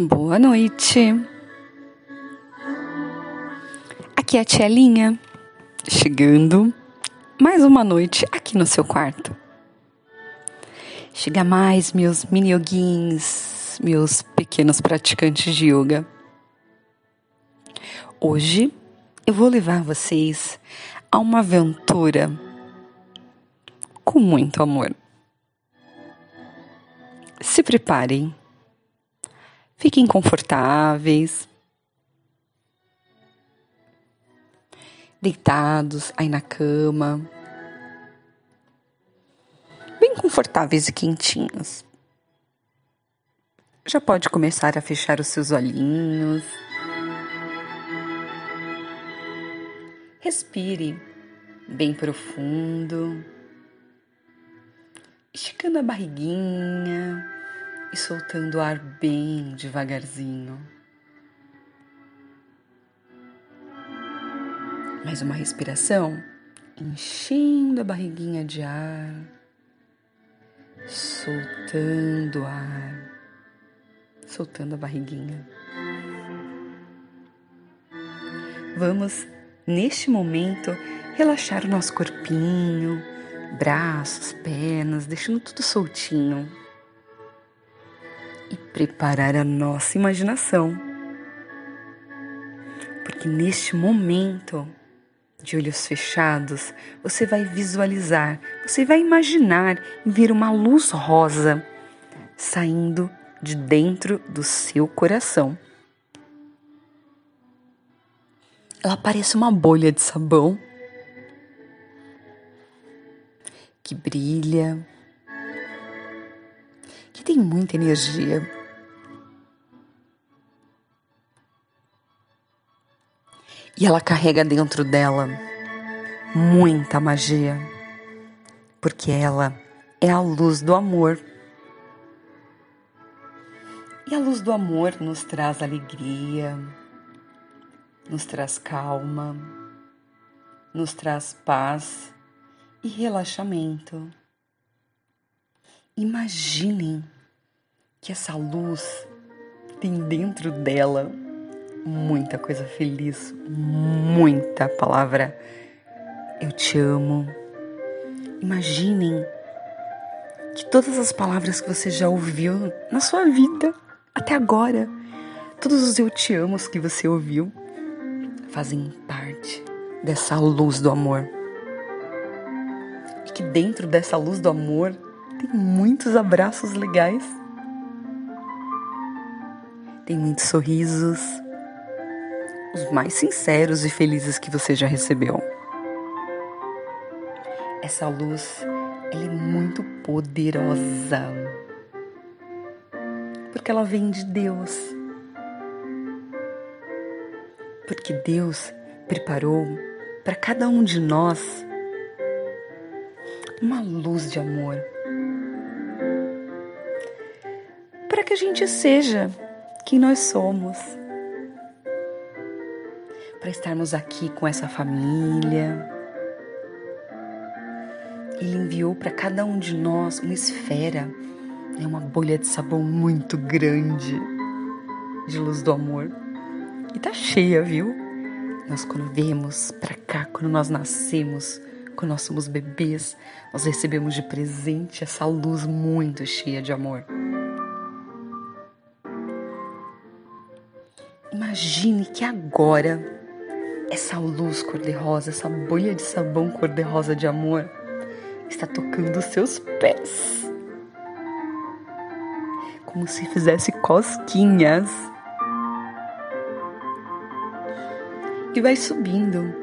Boa noite. Aqui é a Tia Linha, chegando mais uma noite aqui no seu quarto. Chega mais, meus mini yoguins, meus pequenos praticantes de yoga. Hoje eu vou levar vocês a uma aventura com muito amor. Se preparem Fiquem confortáveis. Deitados aí na cama. Bem confortáveis e quentinhos. Já pode começar a fechar os seus olhinhos. Respire bem profundo, esticando a barriguinha e soltando o ar bem devagarzinho. Mais uma respiração, enchendo a barriguinha de ar, soltando o ar, soltando a barriguinha. Vamos, neste momento, relaxar o nosso corpinho, braços, pernas, deixando tudo soltinho e preparar a nossa imaginação. Porque neste momento, de olhos fechados, você vai visualizar, você vai imaginar ver uma luz rosa saindo de dentro do seu coração. Ela parece uma bolha de sabão que brilha que tem muita energia. E ela carrega dentro dela muita magia, porque ela é a luz do amor. E a luz do amor nos traz alegria, nos traz calma, nos traz paz e relaxamento. Imaginem que essa luz tem dentro dela muita coisa feliz, muita palavra eu te amo. Imaginem que todas as palavras que você já ouviu na sua vida até agora, todos os eu te amos que você ouviu, fazem parte dessa luz do amor. E que dentro dessa luz do amor tem muitos abraços legais. Tem muitos sorrisos. Os mais sinceros e felizes que você já recebeu. Essa luz, ela é muito poderosa. Porque ela vem de Deus. Porque Deus preparou para cada um de nós uma luz de amor para que a gente seja quem nós somos. Para estarmos aqui com essa família. Ele enviou para cada um de nós uma esfera, né, uma bolha de sabão muito grande de luz do amor. E tá cheia, viu? Nós quando vemos para cá, quando nós nascemos, quando nós somos bebês, nós recebemos de presente essa luz muito cheia de amor. Imagine que agora essa luz cor-de-rosa, essa bolha de sabão cor-de-rosa de amor está tocando os seus pés. Como se fizesse cosquinhas. E vai subindo.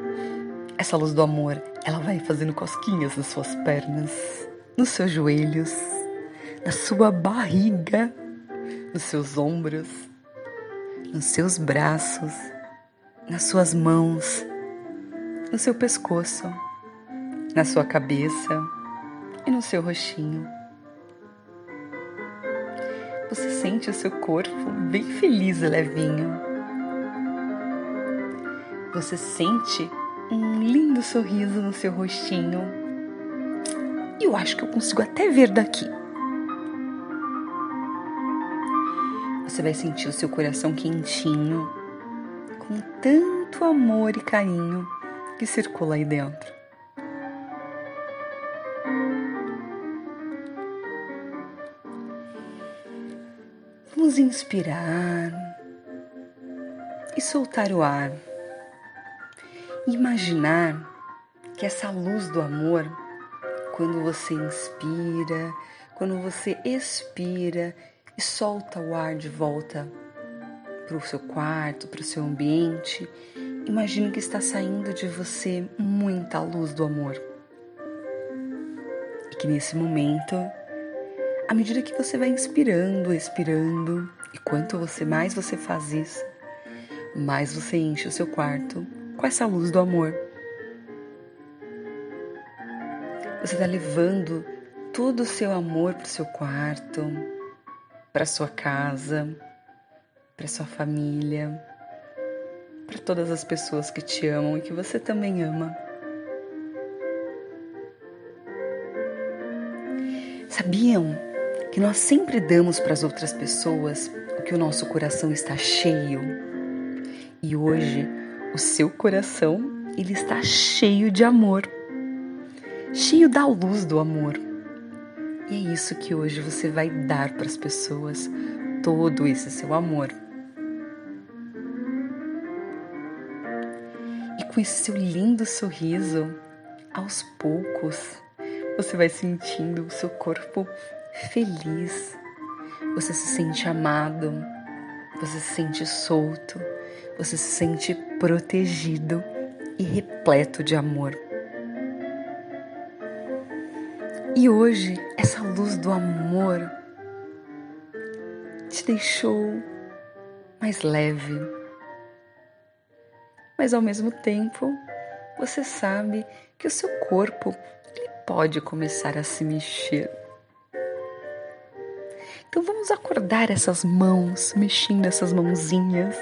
Essa luz do amor, ela vai fazendo cosquinhas nas suas pernas, nos seus joelhos, na sua barriga, nos seus ombros nos seus braços, nas suas mãos, no seu pescoço, na sua cabeça e no seu rostinho. Você sente o seu corpo bem feliz e levinho. Você sente um lindo sorriso no seu rostinho. E eu acho que eu consigo até ver daqui. Você vai sentir o seu coração quentinho, com tanto amor e carinho que circula aí dentro. Vamos inspirar e soltar o ar. Imaginar que essa luz do amor, quando você inspira, quando você expira e solta o ar de volta para o seu quarto, para o seu ambiente, imagine que está saindo de você muita luz do amor. E que nesse momento, à medida que você vai inspirando, expirando, e quanto você mais você faz isso, mais você enche o seu quarto com essa luz do amor. Você está levando todo o seu amor para o seu quarto, para sua casa, para sua família, para todas as pessoas que te amam e que você também ama. Sabiam que nós sempre damos para as outras pessoas o que o nosso coração está cheio? E hoje o seu coração ele está cheio de amor, cheio da luz do amor. E é isso que hoje você vai dar para as pessoas, todo esse seu amor. E com esse seu lindo sorriso, aos poucos, você vai sentindo o seu corpo feliz. Você se sente amado, você se sente solto, você se sente protegido e repleto de amor. E hoje, essa luz do amor te deixou mais leve. Mas ao mesmo tempo, você sabe que o seu corpo ele pode começar a se mexer. Então vamos acordar essas mãos, mexendo essas mãozinhas,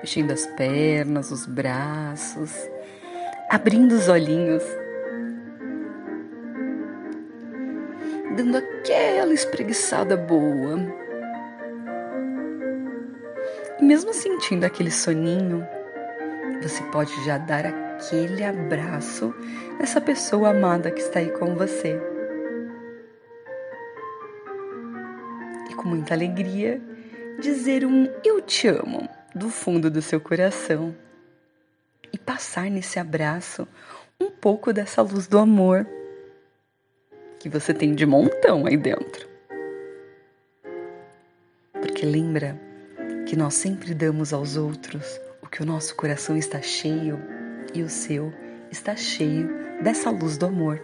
mexendo as pernas, os braços, abrindo os olhinhos dando aquela espreguiçada boa. E mesmo sentindo aquele soninho, você pode já dar aquele abraço nessa pessoa amada que está aí com você. E com muita alegria, dizer um eu te amo do fundo do seu coração e passar nesse abraço um pouco dessa luz do amor que você tem de montão aí dentro. Porque lembra que nós sempre damos aos outros o que o nosso coração está cheio e o seu está cheio dessa luz do amor.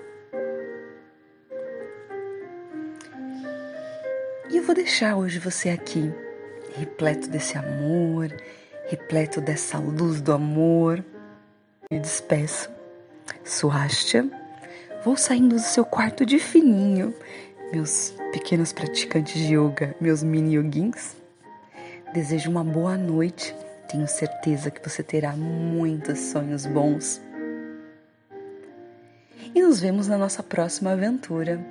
E eu vou deixar hoje você aqui, repleto desse amor, repleto dessa luz do amor. Me despeço. Suástia Vou saindo do seu quarto de fininho, meus pequenos praticantes de yoga, meus mini yoguins. Desejo uma boa noite. Tenho certeza que você terá muitos sonhos bons. E nos vemos na nossa próxima aventura.